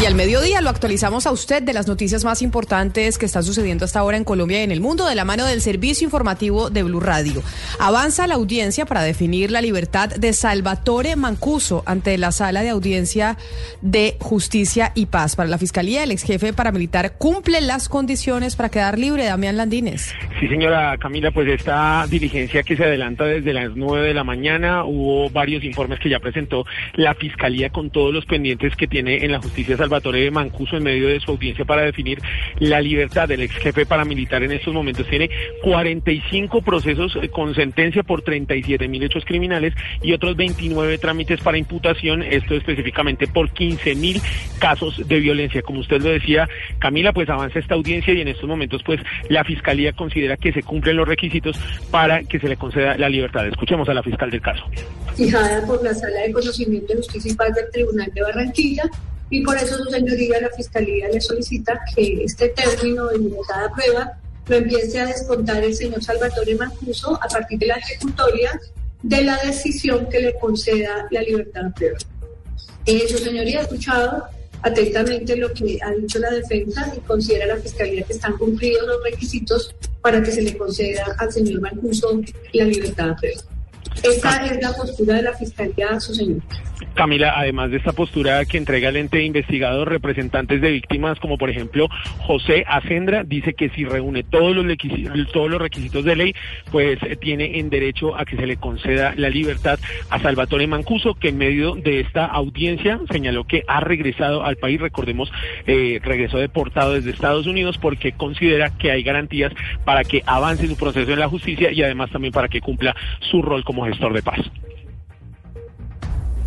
Y al mediodía lo actualizamos a usted de las noticias más importantes que están sucediendo hasta ahora en Colombia y en el mundo de la mano del servicio informativo de Blue Radio. Avanza la audiencia para definir la libertad de Salvatore Mancuso ante la sala de audiencia de justicia y paz. Para la fiscalía, el ex jefe paramilitar cumple las condiciones para quedar libre. Damián Landines. Sí, señora Camila, pues esta diligencia que se adelanta desde las nueve de la mañana, hubo varios informes que ya presentó la fiscalía con todos los pendientes que tiene en la justicia Salvatore Mancuso en medio de su audiencia para definir la libertad del ex jefe paramilitar en estos momentos. Tiene 45 procesos eh, con sentencia por 37 mil hechos criminales y otros 29 trámites para imputación, esto específicamente por 15 mil casos de violencia. Como usted lo decía, Camila, pues avanza esta audiencia y en estos momentos pues la Fiscalía considera que se cumplen los requisitos para que se le conceda la libertad. Escuchemos a la fiscal del caso. Fijada por la Sala de Conocimiento de Justicia y Paz del Tribunal de Barranquilla, y por eso su señoría, la Fiscalía, le solicita que este término de libertad a prueba lo empiece a descontar el señor Salvatore Mancuso a partir de la ejecutoria de la decisión que le conceda la libertad a prueba. Eh, su señoría ha escuchado atentamente lo que ha dicho la defensa y considera la Fiscalía que están cumplidos los requisitos para que se le conceda al señor Mancuso la libertad a prueba. Esta es la postura de la Fiscalía, su señor. Camila, además de esta postura que entrega el ente investigado, representantes de víctimas como por ejemplo José Acendra dice que si reúne todos los, todos los requisitos de ley, pues eh, tiene en derecho a que se le conceda la libertad a Salvatore Mancuso, que en medio de esta audiencia señaló que ha regresado al país, recordemos, eh, regresó deportado desde Estados Unidos porque considera que hay garantías para que avance su proceso en la justicia y además también para que cumpla su rol como gestor de paz.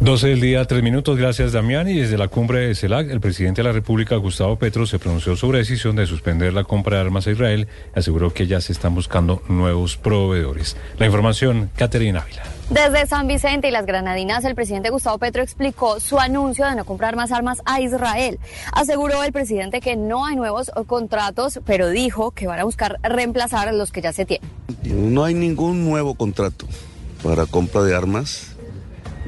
12 del día, tres minutos. Gracias, Damián. Y desde la cumbre de CELAC, el presidente de la República, Gustavo Petro, se pronunció sobre la decisión de suspender la compra de armas a Israel. Aseguró que ya se están buscando nuevos proveedores. La información, Caterina Ávila. Desde San Vicente y las Granadinas, el presidente Gustavo Petro explicó su anuncio de no comprar más armas a Israel. Aseguró el presidente que no hay nuevos contratos, pero dijo que van a buscar reemplazar los que ya se tienen. No hay ningún nuevo contrato para compra de armas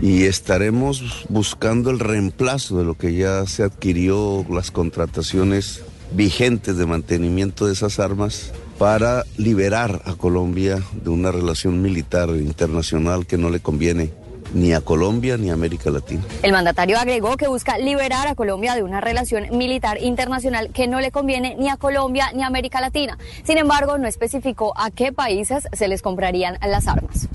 y estaremos buscando el reemplazo de lo que ya se adquirió, las contrataciones vigentes de mantenimiento de esas armas para liberar a Colombia de una relación militar internacional que no le conviene ni a Colombia ni a América Latina. El mandatario agregó que busca liberar a Colombia de una relación militar internacional que no le conviene ni a Colombia ni a América Latina. Sin embargo, no especificó a qué países se les comprarían las armas.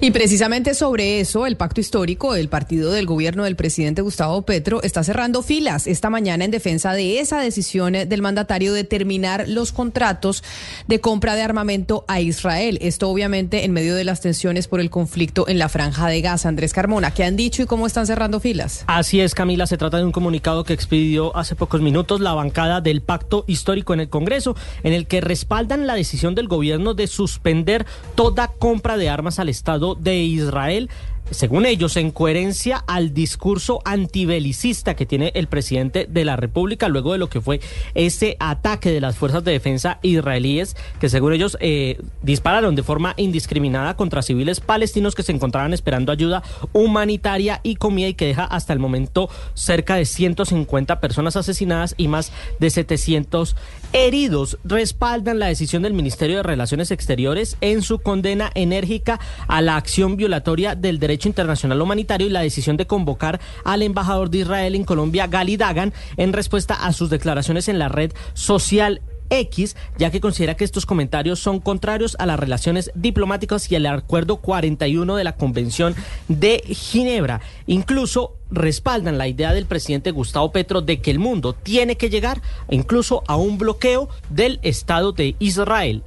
Y precisamente sobre eso, el pacto histórico, el partido del gobierno del presidente Gustavo Petro, está cerrando filas esta mañana en defensa de esa decisión del mandatario de terminar los contratos de compra de armamento a Israel. Esto obviamente en medio de las tensiones por el conflicto en la franja de Gaza. Andrés Carmona, ¿qué han dicho y cómo están cerrando filas? Así es, Camila, se trata de un comunicado que expidió hace pocos minutos la bancada del pacto histórico en el Congreso, en el que respaldan la decisión del gobierno de suspender toda compra de armas al Estado de Israel según ellos, en coherencia al discurso antibelicista que tiene el presidente de la República luego de lo que fue ese ataque de las fuerzas de defensa israelíes que según ellos eh, dispararon de forma indiscriminada contra civiles palestinos que se encontraban esperando ayuda humanitaria y comida y que deja hasta el momento cerca de 150 personas asesinadas y más de 700 heridos. Respaldan la decisión del Ministerio de Relaciones Exteriores en su condena enérgica a la acción violatoria del derecho internacional humanitario y la decisión de convocar al embajador de Israel en Colombia, Gali Dagan, en respuesta a sus declaraciones en la red social X, ya que considera que estos comentarios son contrarios a las relaciones diplomáticas y al acuerdo 41 de la Convención de Ginebra. Incluso respaldan la idea del presidente Gustavo Petro de que el mundo tiene que llegar incluso a un bloqueo del Estado de Israel.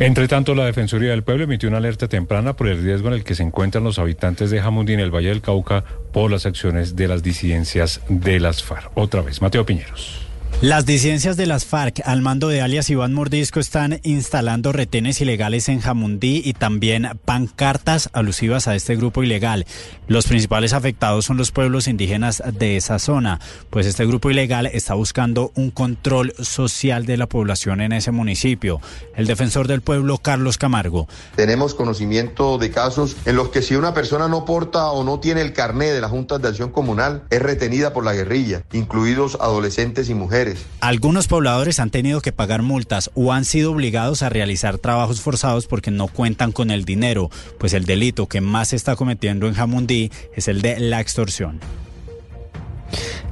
Entre tanto, la Defensoría del Pueblo emitió una alerta temprana por el riesgo en el que se encuentran los habitantes de Jamundí en el Valle del Cauca por las acciones de las disidencias de las FARC. Otra vez, Mateo Piñeros. Las disidencias de las FARC al mando de alias Iván Mordisco están instalando retenes ilegales en Jamundí y también pancartas alusivas a este grupo ilegal. Los principales afectados son los pueblos indígenas de esa zona, pues este grupo ilegal está buscando un control social de la población en ese municipio. El defensor del pueblo, Carlos Camargo. Tenemos conocimiento de casos en los que si una persona no porta o no tiene el carné de las juntas de acción comunal, es retenida por la guerrilla, incluidos adolescentes y mujeres. Algunos pobladores han tenido que pagar multas o han sido obligados a realizar trabajos forzados porque no cuentan con el dinero, pues el delito que más se está cometiendo en Jamundí es el de la extorsión.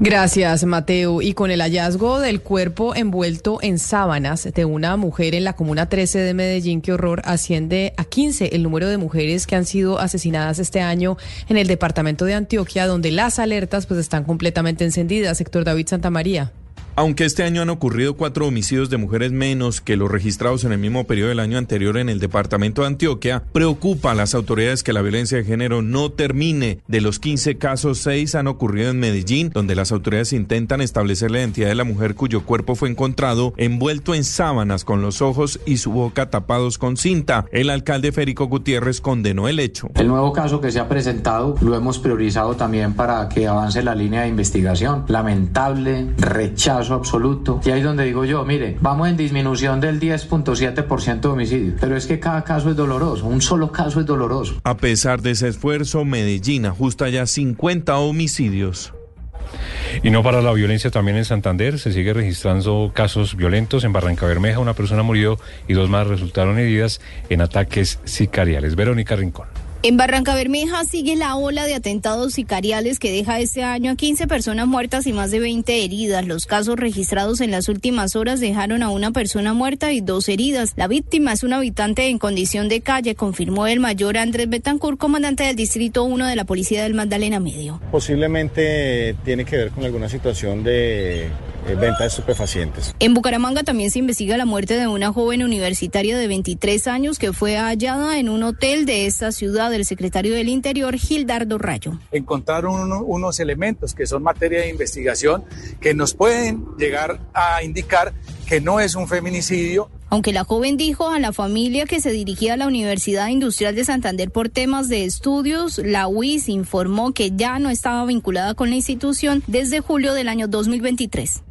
Gracias, Mateo. Y con el hallazgo del cuerpo envuelto en sábanas de una mujer en la Comuna 13 de Medellín, que horror, asciende a 15 el número de mujeres que han sido asesinadas este año en el departamento de Antioquia, donde las alertas pues están completamente encendidas. Sector David Santamaría. Aunque este año han ocurrido cuatro homicidios de mujeres menos que los registrados en el mismo periodo del año anterior en el departamento de Antioquia, preocupa a las autoridades que la violencia de género no termine. De los 15 casos, seis han ocurrido en Medellín, donde las autoridades intentan establecer la identidad de la mujer cuyo cuerpo fue encontrado envuelto en sábanas con los ojos y su boca tapados con cinta. El alcalde Férico Gutiérrez condenó el hecho. El nuevo caso que se ha presentado lo hemos priorizado también para que avance la línea de investigación. Lamentable rechazo absoluto. Y ahí es donde digo yo, mire, vamos en disminución del 10.7% de homicidios, pero es que cada caso es doloroso, un solo caso es doloroso. A pesar de ese esfuerzo, Medellín ajusta ya 50 homicidios. Y no para la violencia también en Santander, se sigue registrando casos violentos. En Barranca Bermeja una persona murió y dos más resultaron heridas en ataques sicariales. Verónica Rincón. En Barranca Bermeja sigue la ola de atentados sicariales que deja este año a 15 personas muertas y más de 20 heridas. Los casos registrados en las últimas horas dejaron a una persona muerta y dos heridas. La víctima es un habitante en condición de calle, confirmó el mayor Andrés Betancourt, comandante del Distrito 1 de la Policía del Magdalena Medio. Posiblemente tiene que ver con alguna situación de venta de estupefacientes. En Bucaramanga también se investiga la muerte de una joven universitaria de 23 años que fue hallada en un hotel de esta ciudad del secretario del Interior, Gildardo Rayo. Encontraron unos elementos que son materia de investigación que nos pueden llegar a indicar que no es un feminicidio. Aunque la joven dijo a la familia que se dirigía a la Universidad Industrial de Santander por temas de estudios, la UIS informó que ya no estaba vinculada con la institución desde julio del año 2023.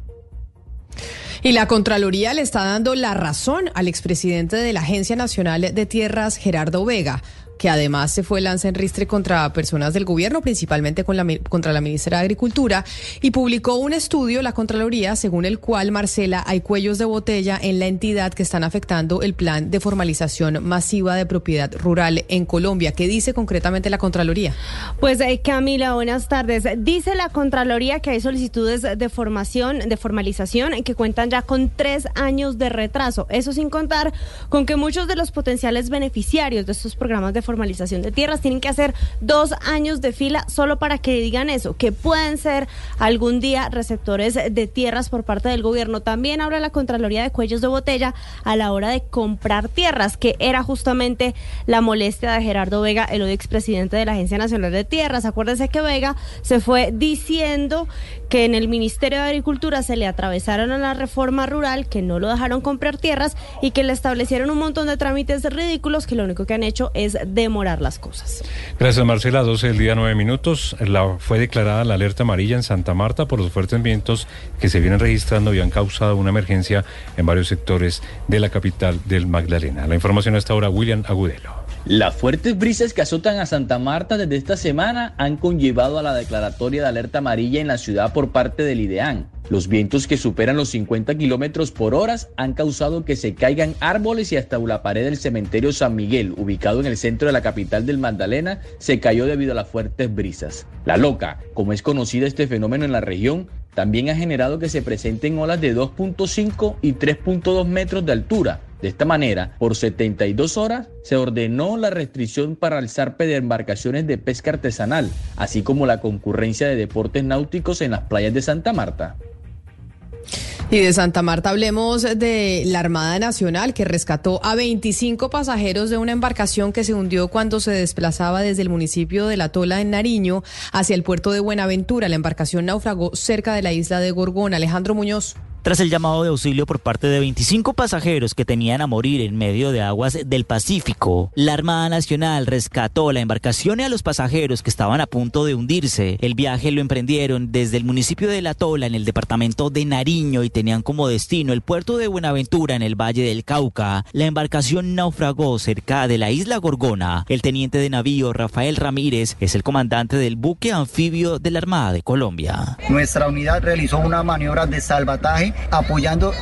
Y la Contraloría le está dando la razón al expresidente de la Agencia Nacional de Tierras, Gerardo Vega que además se fue lanza en ristre contra personas del gobierno, principalmente contra la ministra de Agricultura, y publicó un estudio, la Contraloría, según el cual, Marcela, hay cuellos de botella en la entidad que están afectando el plan de formalización masiva de propiedad rural en Colombia. ¿Qué dice concretamente la Contraloría? Pues eh, Camila, buenas tardes. Dice la Contraloría que hay solicitudes de formación, de formalización, que cuentan ya con tres años de retraso. Eso sin contar con que muchos de los potenciales beneficiarios de estos programas de formalización de tierras. Tienen que hacer dos años de fila solo para que digan eso, que pueden ser algún día receptores de tierras por parte del gobierno. También habla la Contraloría de Cuellos de Botella a la hora de comprar tierras, que era justamente la molestia de Gerardo Vega, el expresidente de la Agencia Nacional de Tierras. Acuérdense que Vega se fue diciendo que en el Ministerio de Agricultura se le atravesaron a la reforma rural, que no lo dejaron comprar tierras y que le establecieron un montón de trámites ridículos que lo único que han hecho es demorar las cosas. Gracias, Marcela. 12 del día, 9 minutos. La, fue declarada la alerta amarilla en Santa Marta por los fuertes vientos que se vienen registrando y han causado una emergencia en varios sectores de la capital del Magdalena. La información hasta ahora, William Agudelo. Las fuertes brisas que azotan a Santa Marta desde esta semana han conllevado a la declaratoria de alerta amarilla en la ciudad por parte del IDEAN. Los vientos que superan los 50 kilómetros por hora han causado que se caigan árboles y hasta la pared del cementerio San Miguel, ubicado en el centro de la capital del Magdalena, se cayó debido a las fuertes brisas. La loca, como es conocida este fenómeno en la región, también ha generado que se presenten olas de 2.5 y 3.2 metros de altura. De esta manera, por 72 horas se ordenó la restricción para el zarpe de embarcaciones de pesca artesanal, así como la concurrencia de deportes náuticos en las playas de Santa Marta. Y de Santa Marta hablemos de la Armada Nacional que rescató a 25 pasajeros de una embarcación que se hundió cuando se desplazaba desde el municipio de La Tola en Nariño hacia el puerto de Buenaventura. La embarcación naufragó cerca de la isla de Gorgón. Alejandro Muñoz. Tras el llamado de auxilio por parte de 25 pasajeros que tenían a morir en medio de aguas del Pacífico. La Armada Nacional rescató la embarcación y a los pasajeros que estaban a punto de hundirse. El viaje lo emprendieron desde el municipio de La Tola en el departamento de Nariño y tenían como destino el puerto de Buenaventura en el Valle del Cauca. La embarcación naufragó cerca de la isla Gorgona. El teniente de navío Rafael Ramírez es el comandante del buque anfibio de la Armada de Colombia. Nuestra unidad realizó una maniobra de salvataje apoyando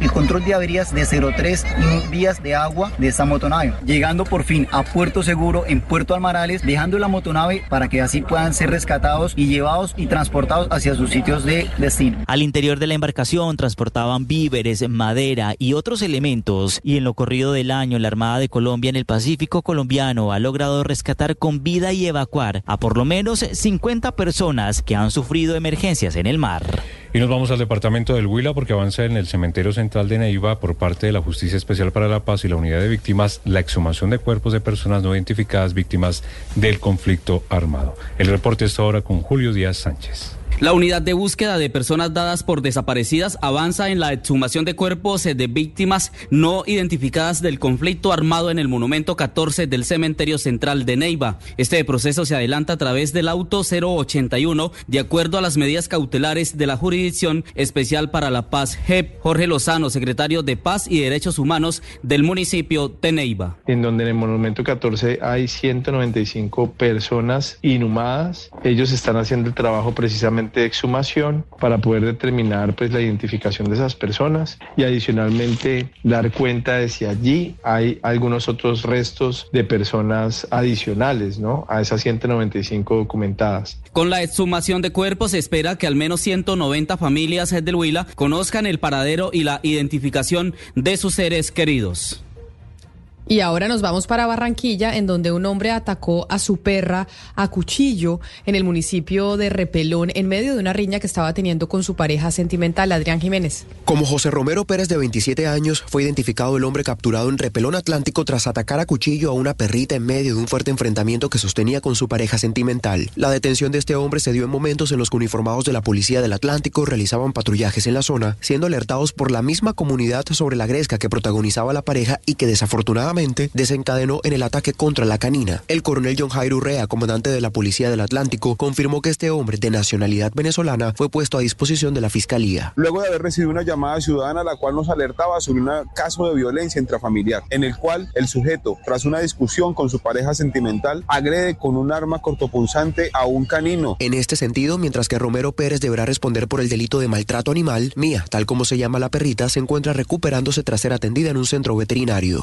el control de averías de 03 vías de agua de esta motonave, llegando por fin a Puerto Seguro en Puerto Almarales, dejando la motonave para que así puedan ser rescatados y llevados y transportados hacia sus sitios de destino. Al interior de la embarcación transportaban víveres, madera y otros elementos y en lo corrido del año la Armada de Colombia en el Pacífico colombiano ha logrado rescatar con vida y evacuar a por lo menos 50 personas que han sufrido emergencias en el mar. Y nos vamos al departamento del Huila porque avanza en el cementerio central de Neiva por parte de la Justicia Especial para la Paz y la Unidad de Víctimas la exhumación de cuerpos de personas no identificadas víctimas del conflicto armado. El reporte está ahora con Julio Díaz Sánchez. La unidad de búsqueda de personas dadas por desaparecidas avanza en la exhumación de cuerpos de víctimas no identificadas del conflicto armado en el monumento 14 del cementerio central de Neiva. Este proceso se adelanta a través del auto 081 de acuerdo a las medidas cautelares de la Jurisdicción Especial para la Paz JEP. Jorge Lozano, secretario de Paz y Derechos Humanos del municipio de Neiva. En donde en el monumento 14 hay 195 personas inhumadas. Ellos están haciendo el trabajo precisamente de exhumación para poder determinar pues la identificación de esas personas y adicionalmente dar cuenta de si allí hay algunos otros restos de personas adicionales, ¿no? A esas 195 documentadas. Con la exhumación de cuerpos se espera que al menos 190 familias del Huila conozcan el paradero y la identificación de sus seres queridos. Y ahora nos vamos para Barranquilla, en donde un hombre atacó a su perra a cuchillo en el municipio de Repelón en medio de una riña que estaba teniendo con su pareja sentimental, Adrián Jiménez. Como José Romero Pérez, de 27 años, fue identificado el hombre capturado en Repelón Atlántico tras atacar a cuchillo a una perrita en medio de un fuerte enfrentamiento que sostenía con su pareja sentimental. La detención de este hombre se dio en momentos en los que uniformados de la Policía del Atlántico realizaban patrullajes en la zona, siendo alertados por la misma comunidad sobre la gresca que protagonizaba la pareja y que desafortunadamente desencadenó en el ataque contra la canina. El coronel John Jairo Urrea, comandante de la Policía del Atlántico, confirmó que este hombre de nacionalidad venezolana fue puesto a disposición de la Fiscalía. Luego de haber recibido una llamada ciudadana la cual nos alertaba sobre un caso de violencia intrafamiliar, en el cual el sujeto, tras una discusión con su pareja sentimental, agrede con un arma cortopunzante a un canino. En este sentido, mientras que Romero Pérez deberá responder por el delito de maltrato animal, Mía, tal como se llama la perrita, se encuentra recuperándose tras ser atendida en un centro veterinario.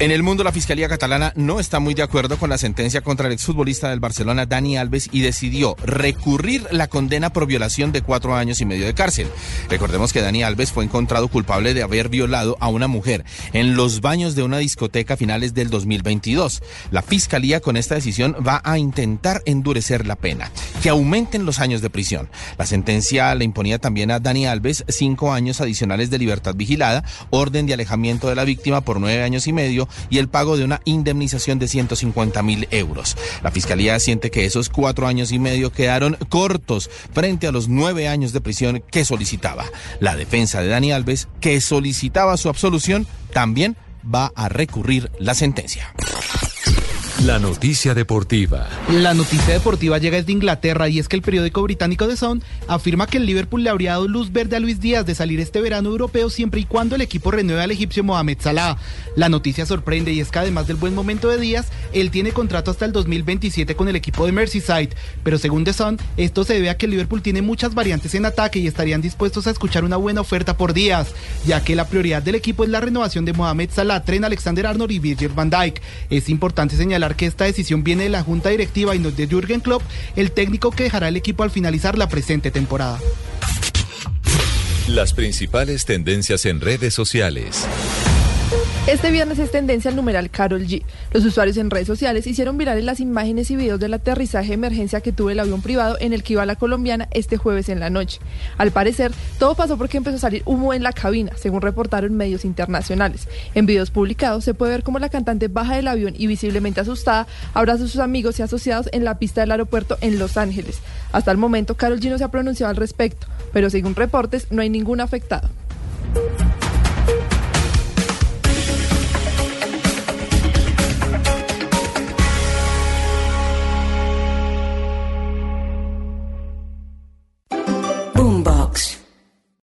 En el mundo, la Fiscalía catalana no está muy de acuerdo con la sentencia contra el exfutbolista del Barcelona, Dani Alves, y decidió recurrir la condena por violación de cuatro años y medio de cárcel. Recordemos que Dani Alves fue encontrado culpable de haber violado a una mujer en los baños de una discoteca a finales del 2022. La Fiscalía con esta decisión va a intentar endurecer la pena, que aumenten los años de prisión. La sentencia le imponía también a Dani Alves cinco años adicionales de libertad vigilada, orden de alejamiento de la víctima por nueve años y medio, y el pago de una indemnización de 150 mil euros. La Fiscalía siente que esos cuatro años y medio quedaron cortos frente a los nueve años de prisión que solicitaba. La defensa de Dani Alves, que solicitaba su absolución, también va a recurrir la sentencia. La noticia deportiva. La noticia deportiva llega desde Inglaterra y es que el periódico británico The Sun afirma que el Liverpool le habría dado luz verde a Luis Díaz de salir este verano europeo siempre y cuando el equipo renueve al egipcio Mohamed Salah. La noticia sorprende y es que además del buen momento de Díaz, él tiene contrato hasta el 2027 con el equipo de Merseyside. Pero según The Sun, esto se debe a que el Liverpool tiene muchas variantes en ataque y estarían dispuestos a escuchar una buena oferta por Díaz, ya que la prioridad del equipo es la renovación de Mohamed Salah, Tren Alexander Arnold y Virgil van Dijk. Es importante señalar que esta decisión viene de la Junta Directiva y no de Jürgen Klopp, el técnico que dejará el equipo al finalizar la presente temporada. Las principales tendencias en redes sociales. Este viernes es tendencia al numeral Carol G. Los usuarios en redes sociales hicieron virales las imágenes y videos del aterrizaje de emergencia que tuvo el avión privado en el que iba la colombiana este jueves en la noche. Al parecer, todo pasó porque empezó a salir humo en la cabina, según reportaron medios internacionales. En videos publicados se puede ver cómo la cantante baja del avión y visiblemente asustada abraza a sus amigos y asociados en la pista del aeropuerto en Los Ángeles. Hasta el momento, Carol G no se ha pronunciado al respecto, pero según reportes no hay ningún afectado.